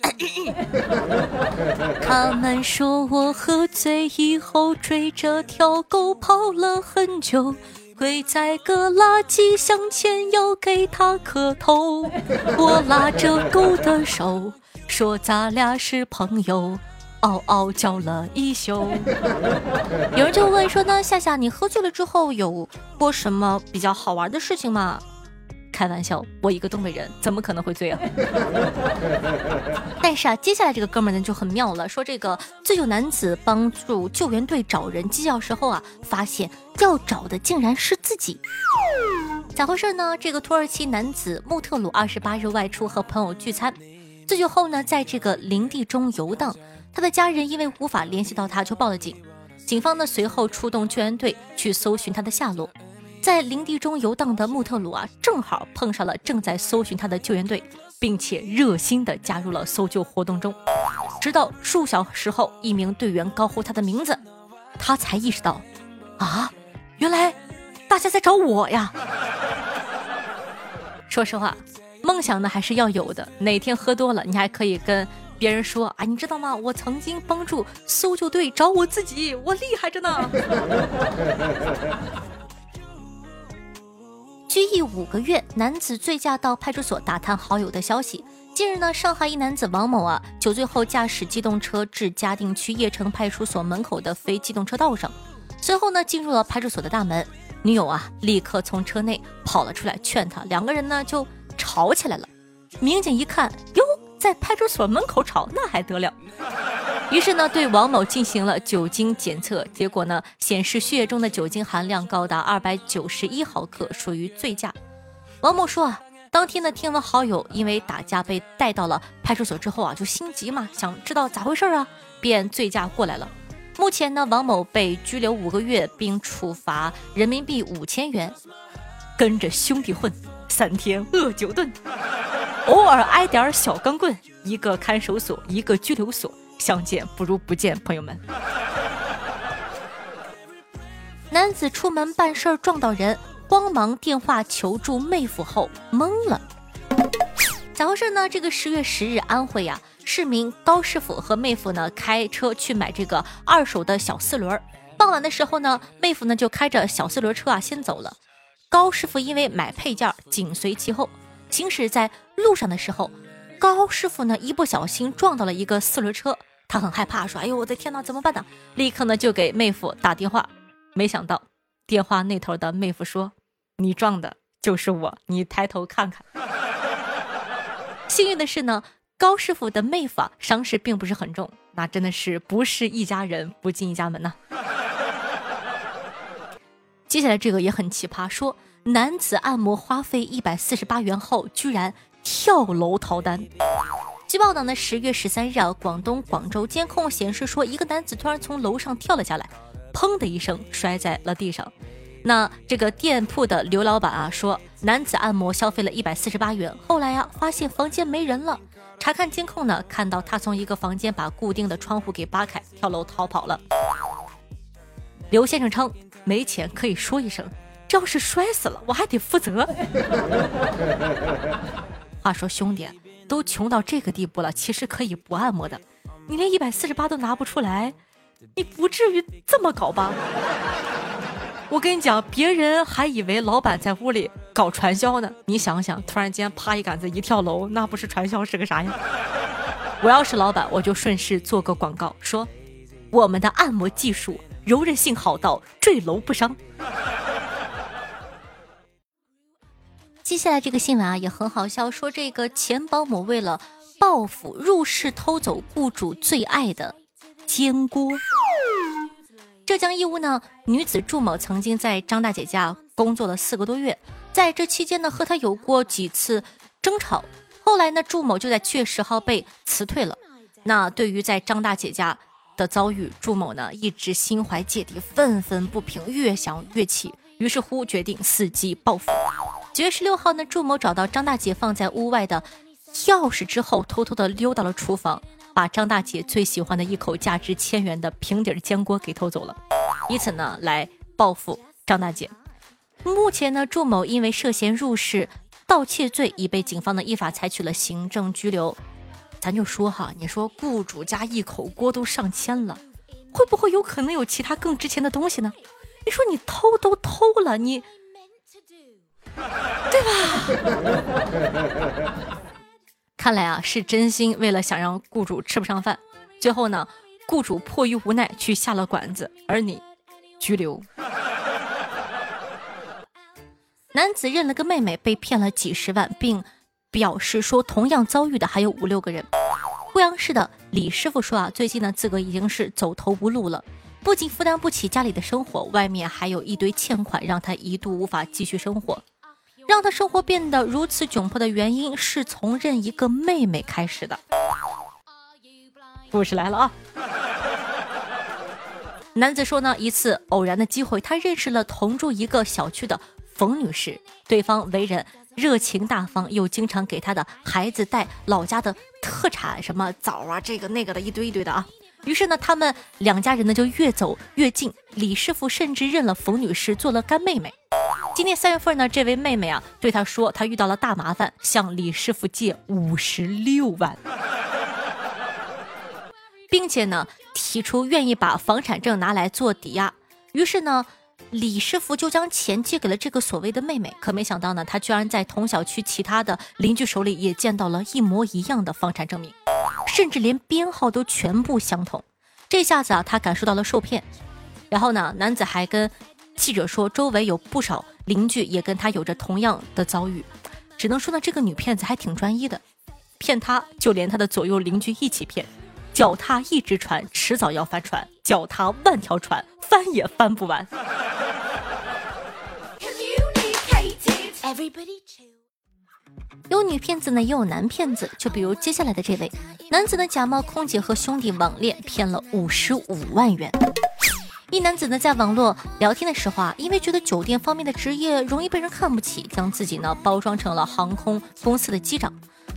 他们说我喝醉以后追着条狗跑了很久，跪在个垃圾箱前要给他磕头。我拉着狗的手，说咱俩是朋友。嗷嗷叫了一宿，有人就问说呢，夏夏，你喝醉了之后有过什么比较好玩的事情吗？开玩笑，我一个东北人怎么可能会醉啊？但是啊，接下来这个哥们呢就很妙了，说这个醉酒男子帮助救援队找人机要时候啊，发现要找的竟然是自己，咋回事呢？这个土耳其男子穆特鲁二十八日外出和朋友聚餐，醉酒后呢，在这个林地中游荡。他的家人因为无法联系到他，就报了警。警方呢随后出动救援队去搜寻他的下落。在林地中游荡的穆特鲁啊，正好碰上了正在搜寻他的救援队，并且热心的加入了搜救活动中。直到数小时后，一名队员高呼他的名字，他才意识到，啊，原来大家在找我呀！说实话，梦想呢还是要有的。哪天喝多了，你还可以跟。别人说啊，你知道吗？我曾经帮助搜救队找我自己，我厉害着呢。拘役五个月，男子醉驾到派出所打探好友的消息。近日呢，上海一男子王某啊，酒醉后驾驶机动车至嘉定区叶城派出所门口的非机动车道上，随后呢，进入了派出所的大门。女友啊，立刻从车内跑了出来劝他，两个人呢就吵起来了。民警一看，哟。在派出所门口吵，那还得了？于是呢，对王某进行了酒精检测，结果呢，显示血液中的酒精含量高达二百九十一毫克，属于醉驾。王某说啊，当天呢，听闻好友因为打架被带到了派出所之后啊，就心急嘛，想知道咋回事啊，便醉驾过来了。目前呢，王某被拘留五个月，并处罚人民币五千元。跟着兄弟混，三天饿九顿。偶尔挨点小钢棍，一个看守所，一个拘留所，相见不如不见，朋友们。男子出门办事儿撞到人，慌忙电话求助妹夫后懵了，咋回事呢？这个十月十日，安徽呀，市民高师傅和妹夫呢开车去买这个二手的小四轮，傍晚的时候呢，妹夫呢就开着小四轮车啊先走了，高师傅因为买配件紧随其后。行驶在路上的时候，高师傅呢一不小心撞到了一个四轮车，他很害怕，说：“哎呦，我的天哪，怎么办呢？”立刻呢就给妹夫打电话，没想到电话那头的妹夫说：“你撞的就是我，你抬头看看。”幸运的是呢，高师傅的妹夫啊伤势并不是很重，那真的是不是一家人不进一家门呐。接下来这个也很奇葩，说。男子按摩花费一百四十八元后，居然跳楼逃单。据报道呢，十月十三日啊，广东广州监控显示说，一个男子突然从楼上跳了下来，砰的一声摔在了地上。那这个店铺的刘老板啊说，男子按摩消费了一百四十八元，后来呀发现房间没人了，查看监控呢，看到他从一个房间把固定的窗户给扒开，跳楼逃跑了。刘先生称，没钱可以说一声。这要是摔死了，我还得负责。话说兄弟，都穷到这个地步了，其实可以不按摩的。你连一百四十八都拿不出来，你不至于这么搞吧？我跟你讲，别人还以为老板在屋里搞传销呢。你想想，突然间啪一杆子一跳楼，那不是传销是个啥呀？我要是老板，我就顺势做个广告，说我们的按摩技术柔韧性好到坠楼不伤。接下来这个新闻啊也很好笑，说这个前保姆为了报复入室偷走雇主最爱的煎锅。浙江义乌呢，女子祝某曾经在张大姐家工作了四个多月，在这期间呢和她有过几次争吵，后来呢祝某就在七月十号被辞退了。那对于在张大姐家的遭遇，祝某呢一直心怀芥蒂，愤愤不平，越想越气，于是乎决定伺机报复。九月十六号呢，祝某找到张大姐放在屋外的钥匙之后，偷偷的溜到了厨房，把张大姐最喜欢的一口价值千元的平底煎锅给偷走了，以此呢来报复张大姐。目前呢，祝某因为涉嫌入室盗窃罪，已被警方呢依法采取了行政拘留。咱就说哈，你说雇主家一口锅都上千了，会不会有可能有其他更值钱的东西呢？你说你偷都偷了，你 对吧？看来啊，是真心为了想让雇主吃不上饭。最后呢，雇主迫于无奈去下了馆子，而你拘留。男子认了个妹妹被骗了几十万，并。表示说，同样遭遇的还有五六个人。贵阳市的李师傅说啊，最近呢，自个已经是走投无路了，不仅负担不起家里的生活，外面还有一堆欠款，让他一度无法继续生活。让他生活变得如此窘迫的原因，是从认一个妹妹开始的。故事来了啊！男子说呢，一次偶然的机会，他认识了同住一个小区的冯女士，对方为人。热情大方，又经常给他的孩子带老家的特产，什么枣啊，这个那个的一堆一堆的啊。于是呢，他们两家人呢就越走越近。李师傅甚至认了冯女士做了干妹妹。今年三月份呢，这位妹妹啊对他说，她遇到了大麻烦，向李师傅借五十六万，并且呢提出愿意把房产证拿来做抵押。于是呢。李师傅就将钱借给了这个所谓的妹妹，可没想到呢，他居然在同小区其他的邻居手里也见到了一模一样的房产证明，甚至连编号都全部相同。这下子啊，他感受到了受骗。然后呢，男子还跟记者说，周围有不少邻居也跟他有着同样的遭遇。只能说呢，这个女骗子还挺专一的，骗他就连他的左右邻居一起骗。脚踏一只船，迟早要翻船；脚踏万条船，翻也翻不完。有女骗子呢，也有男骗子。就比如接下来的这位男子呢，假冒空姐和兄弟网恋，骗了五十五万元。一男子呢，在网络聊天的时候啊，因为觉得酒店方面的职业容易被人看不起，将自己呢包装成了航空公司的机长。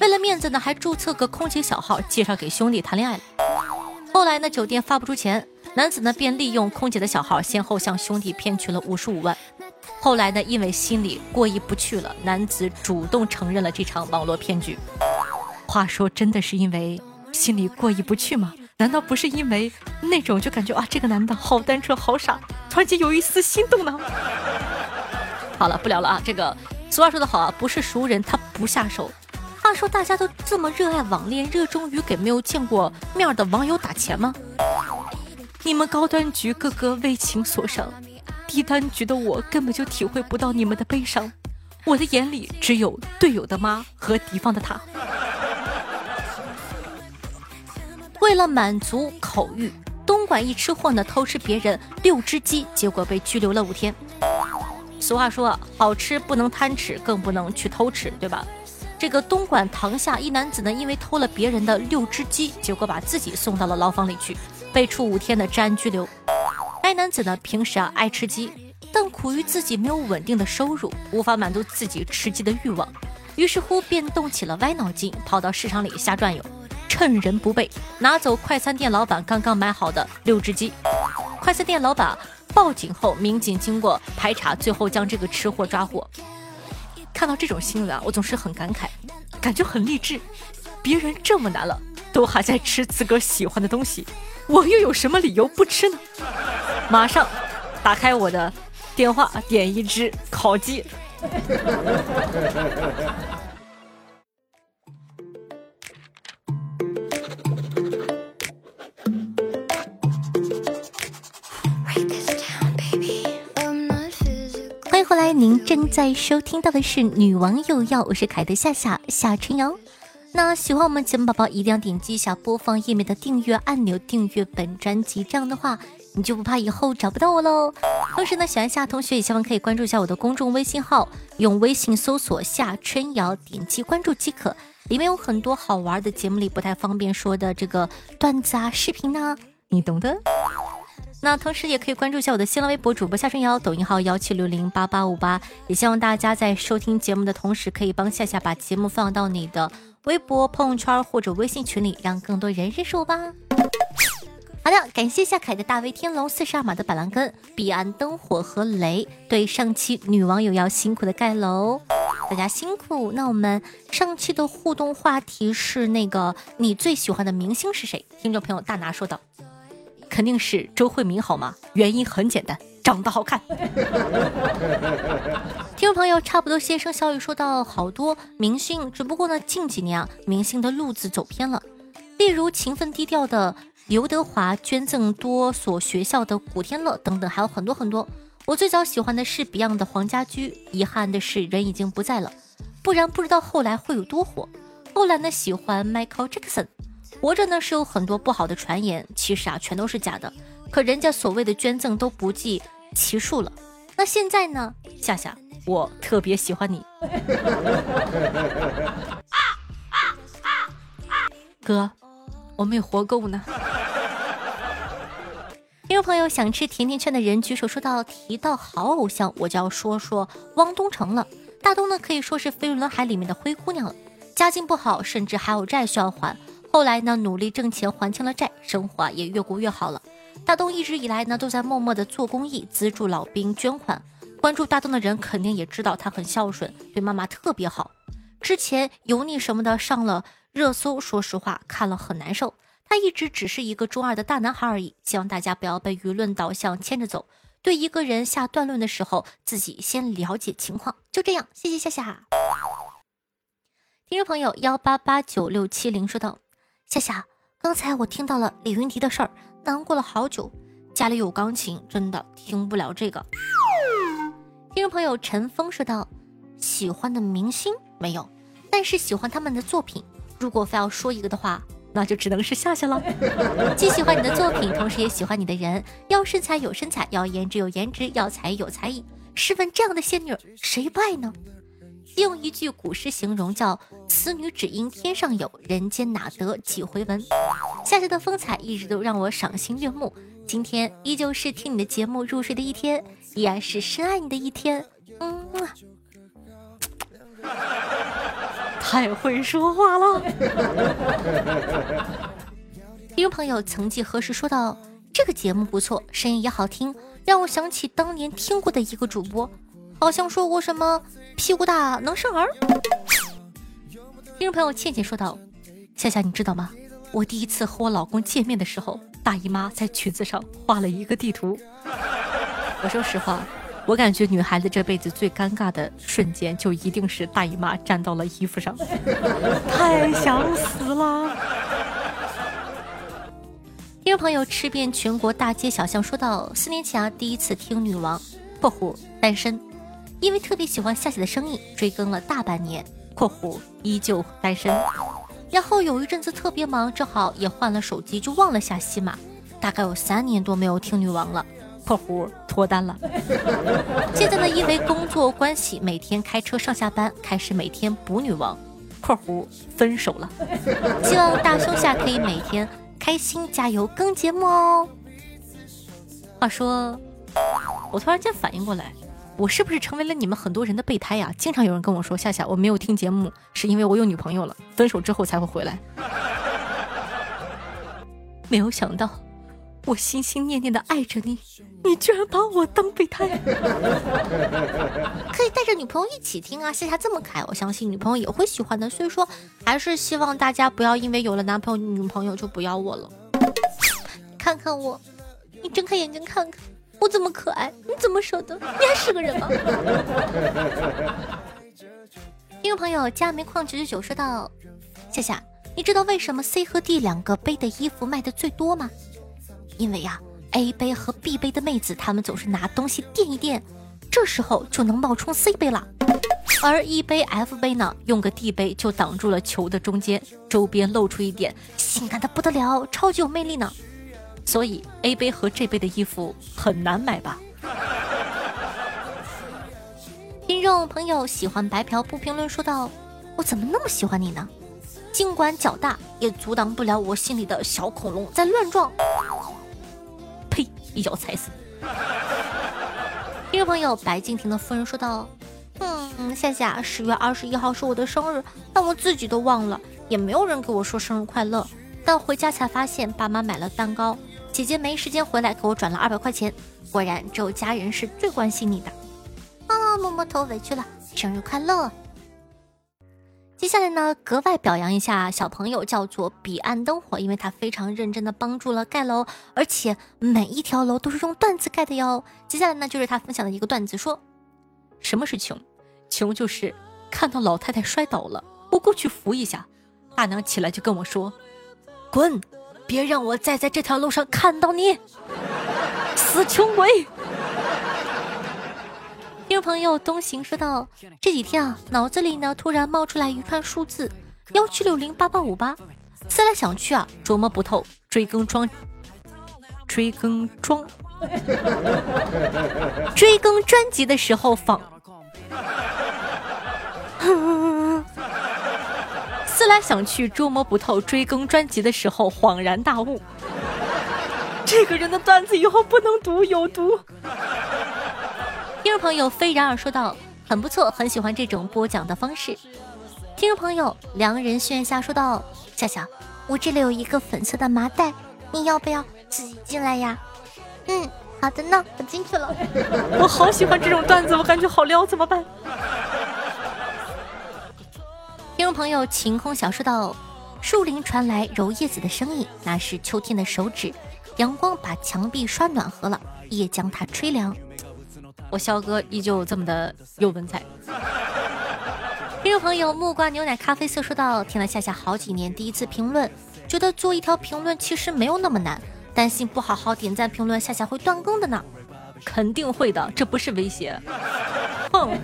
为了面子呢，还注册个空姐小号，介绍给兄弟谈恋爱了。后来呢，酒店发不出钱，男子呢便利用空姐的小号，先后向兄弟骗取了五十五万。后来呢，因为心里过意不去了，男子主动承认了这场网络骗局。话说，真的是因为心里过意不去吗？难道不是因为那种就感觉啊，这个男的好单纯、好傻，突然间有一丝心动呢？好了，不聊了啊。这个俗话说得好啊，不是熟人他不下手。话说大家都这么热爱网恋，热衷于给没有见过面的网友打钱吗？你们高端局个个为情所伤，低端局的我根本就体会不到你们的悲伤。我的眼里只有队友的妈和敌方的他。为了满足口欲，东莞一吃货呢偷吃别人六只鸡，结果被拘留了五天。俗话说，好吃不能贪吃，更不能去偷吃，对吧？这个东莞塘下一男子呢，因为偷了别人的六只鸡，结果把自己送到了牢房里去，被处五天的治安拘留。该男子呢，平时啊爱吃鸡，但苦于自己没有稳定的收入，无法满足自己吃鸡的欲望，于是乎便动起了歪脑筋，跑到市场里瞎转悠，趁人不备拿走快餐店老板刚刚买好的六只鸡。快餐店老板报警后，民警经过排查，最后将这个吃货抓获。看到这种新闻啊，我总是很感慨，感觉很励志。别人这么难了，都还在吃自个儿喜欢的东西，我又有什么理由不吃呢？马上打开我的电话，点一只烤鸡。您正在收听到的是《女王有药》，我是凯的夏夏夏春瑶。那喜欢我们节目宝宝，一定要点击一下播放页面的订阅按钮，订阅本专辑。这样的话，你就不怕以后找不到我喽。同时呢，喜欢夏同学也希望可以关注一下我的公众微信号，用微信搜索夏春瑶，点击关注即可。里面有很多好玩的节目里不太方便说的这个段子啊、视频呐。你懂的。那同时也可以关注一下我的新浪微博主播夏春瑶，抖音号幺七六零八八五八。也希望大家在收听节目的同时，可以帮夏夏把节目放到你的微博、朋友圈或者微信群里，让更多人认识我吧。好的，感谢夏凯的大威天龙、四十二码的板蓝根、彼岸灯火和雷对上期女网友要辛苦的盖楼，大家辛苦。那我们上期的互动话题是那个你最喜欢的明星是谁？听众朋友大拿说道。肯定是周慧敏好吗？原因很简单，长得好看。听众朋友，差不多先生小雨说到好多明星，只不过呢，近几年啊，明星的路子走偏了。例如勤奋低调的刘德华，捐赠多所学校的古天乐等等，还有很多很多。我最早喜欢的是 Beyond 的黄家驹，遗憾的是人已经不在了，不然不知道后来会有多火。后来呢，喜欢 Michael Jackson。活着呢是有很多不好的传言，其实啊全都是假的。可人家所谓的捐赠都不计其数了。那现在呢，夏夏，我特别喜欢你。哥，我没活够呢。听众朋友想吃甜甜圈的人举手说到提到好偶像，我就要说说汪东城了。大东呢可以说是飞轮海里面的灰姑娘了，家境不好，甚至还有债需要还。后来呢，努力挣钱还清了债，生活也越过越好了。大东一直以来呢，都在默默的做公益，资助老兵，捐款。关注大东的人肯定也知道他很孝顺，对妈妈特别好。之前油腻什么的上了热搜，说实话看了很难受。他一直只是一个中二的大男孩而已，希望大家不要被舆论导向牵着走。对一个人下断论的时候，自己先了解情况。就这样，谢谢夏夏。听众朋友幺八八九六七零说道。夏夏，刚才我听到了李云迪的事儿，难过了好久。家里有钢琴，真的听不了这个。听众朋友陈峰说道：“喜欢的明星没有，但是喜欢他们的作品。如果非要说一个的话，那就只能是夏夏了。既喜欢你的作品，同时也喜欢你的人。要身材有身材，要颜值有颜值，要才艺有才艺。试问这样的仙女，谁不爱呢？”用一句古诗形容，叫“此女只应天上有人间哪得几回闻”。夏夏的风采一直都让我赏心悦目。今天依旧是听你的节目入睡的一天，依然是深爱你的一天。嗯，太会说话了。听众朋友，曾几何时说到这个节目不错，声音也好听，让我想起当年听过的一个主播。好像说过什么屁股大能生儿。听众朋友倩倩说道：“夏夏，你知道吗？我第一次和我老公见面的时候，大姨妈在裙子上画了一个地图。我说实话，我感觉女孩子这辈子最尴尬的瞬间，就一定是大姨妈粘到了衣服上，太想死了。”听众朋友吃遍全国大街小巷说道：“四年前啊，第一次听女王（括弧单身）。”因为特别喜欢夏夏的声音，追更了大半年（括弧依旧单身）。然后有一阵子特别忙，正好也换了手机，就忘了下西马。大概有三年多没有听女王了（括弧脱单了）。现在呢，因为工作关系，每天开车上下班，开始每天补女王（括弧分手了）。希望大胸下可以每天开心加油更节目哦。话说，我突然间反应过来。我是不是成为了你们很多人的备胎呀？经常有人跟我说：“夏夏，我没有听节目，是因为我有女朋友了，分手之后才会回来。”没有想到，我心心念念的爱着你，你居然把我当备胎。可以带着女朋友一起听啊！夏夏这么可爱，我相信女朋友也会喜欢的。所以说，还是希望大家不要因为有了男朋友、女朋友就不要我了。看看我，你睁开眼睛看看。我这么可爱，你怎么舍得？你还是个人吗？听众朋友，加煤矿九九九说道：“夏夏，你知道为什么 C 和 D 两个杯的衣服卖的最多吗？因为呀，A 杯和 B 杯的妹子，她们总是拿东西垫一垫，这时候就能冒充 C 杯了。而 E 杯、F 杯呢，用个 D 杯就挡住了球的中间，周边露出一点，性感的不得了，超级有魅力呢。”所以 A 杯和这杯的衣服很难买吧？听众朋友喜欢白嫖不评论说道：“我怎么那么喜欢你呢？尽管脚大，也阻挡不了我心里的小恐龙在乱撞。呸一脚踩死。听众朋友白敬亭的夫人说道：“嗯，夏夏，十月二十一号是我的生日，但我自己都忘了，也没有人给我说生日快乐。但回家才发现，爸妈买了蛋糕，姐姐没时间回来，给我转了二百块钱。果然，只有家人是最关心你的。啊，摸摸头，委屈了，生日快乐。”接下来呢，格外表扬一下小朋友，叫做彼岸灯火，因为他非常认真的帮助了盖楼，而且每一条楼都是用段子盖的哟。接下来呢，就是他分享的一个段子，说什么是穷？穷就是看到老太太摔倒了，我过去扶一下，大娘起来就跟我说：“滚，别让我再在这条路上看到你，死穷鬼。”听众朋友东行说道：“这几天啊，脑子里呢突然冒出来一串数字，幺七六零八八五八，思来想去啊，琢磨不透。追更装，追更装，追更专辑的时候放。思来想去，捉摸不透。追更专辑的时候恍然大悟，这个人的段子以后不能读，有毒。”听众朋友飞然而说道：“很不错，很喜欢这种播讲的方式。”听众朋友良人炫下说道：“夏夏，我这里有一个粉色的麻袋，你要不要自己进来呀？”“嗯，好的呢，我进去了。”我好喜欢这种段子，我感觉好撩，怎么办？听众朋友晴空小说道：“树林传来揉叶子的声音，那是秋天的手指，阳光把墙壁刷暖和了，也将它吹凉。”我肖哥依旧这么的有文采。听众朋友木瓜牛奶咖啡色说道：“听了夏夏好几年，第一次评论，觉得做一条评论其实没有那么难。担心不好好点赞评论，夏夏会断更的呢。肯定会的，这不是威胁。哼，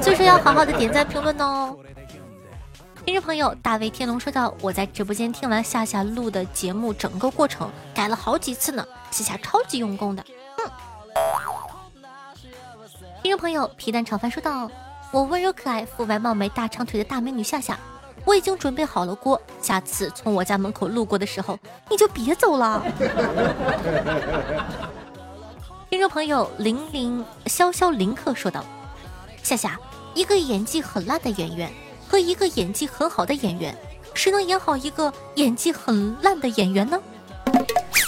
所以说要好好的点赞评论哦。”听众朋友大卫天龙说道：“我在直播间听完夏夏录的节目整个过程，改了好几次呢。夏夏超级用功的。”。听众朋友，皮蛋炒饭说道：“我温柔可爱、肤白貌美、大长腿的大美女夏夏，我已经准备好了锅，下次从我家门口路过的时候，你就别走了。”听众朋友，零零潇潇林克说道：“夏夏，一个演技很烂的演员和一个演技很好的演员，谁能演好一个演技很烂的演员呢？”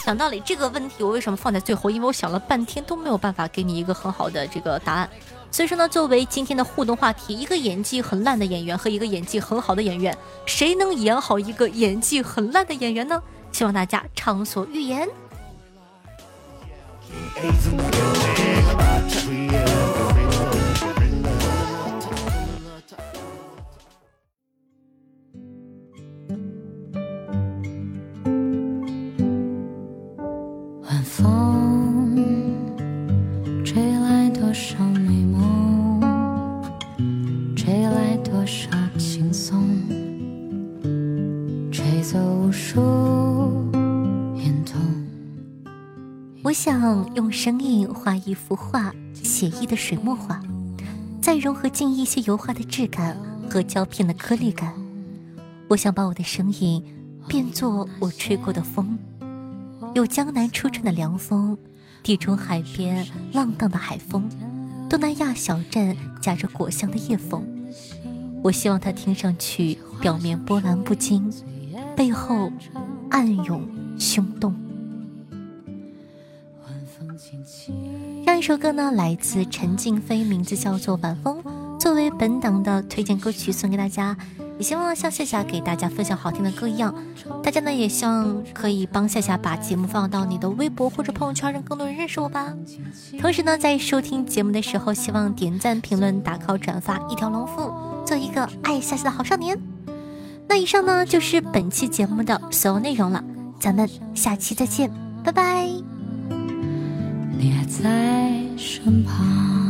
讲道理，这个问题我为什么放在最后？因为我想了半天都没有办法给你一个很好的这个答案。所以说呢，作为今天的互动话题，一个演技很烂的演员和一个演技很好的演员，谁能演好一个演技很烂的演员呢？希望大家畅所欲言。想用声音画一幅画，写意的水墨画，再融合进一些油画的质感和胶片的颗粒感。我想把我的声音变作我吹过的风，有江南初春的凉风，地中海边浪荡的海风，东南亚小镇夹着果香的夜风。我希望它听上去表面波澜不惊，背后暗涌汹动。让一首歌呢，来自陈静飞，名字叫做《晚风》，作为本档的推荐歌曲送给大家。也希望像夏夏给大家分享好听的歌一样，大家呢也希望可以帮夏夏把节目放到你的微博或者朋友圈，让更多人认识我吧。同时呢，在收听节目的时候，希望点赞、评论、打 call、转发，一条龙服务，做一个爱夏夏的好少年。那以上呢就是本期节目的所有内容了，咱们下期再见，拜拜。你还在身旁。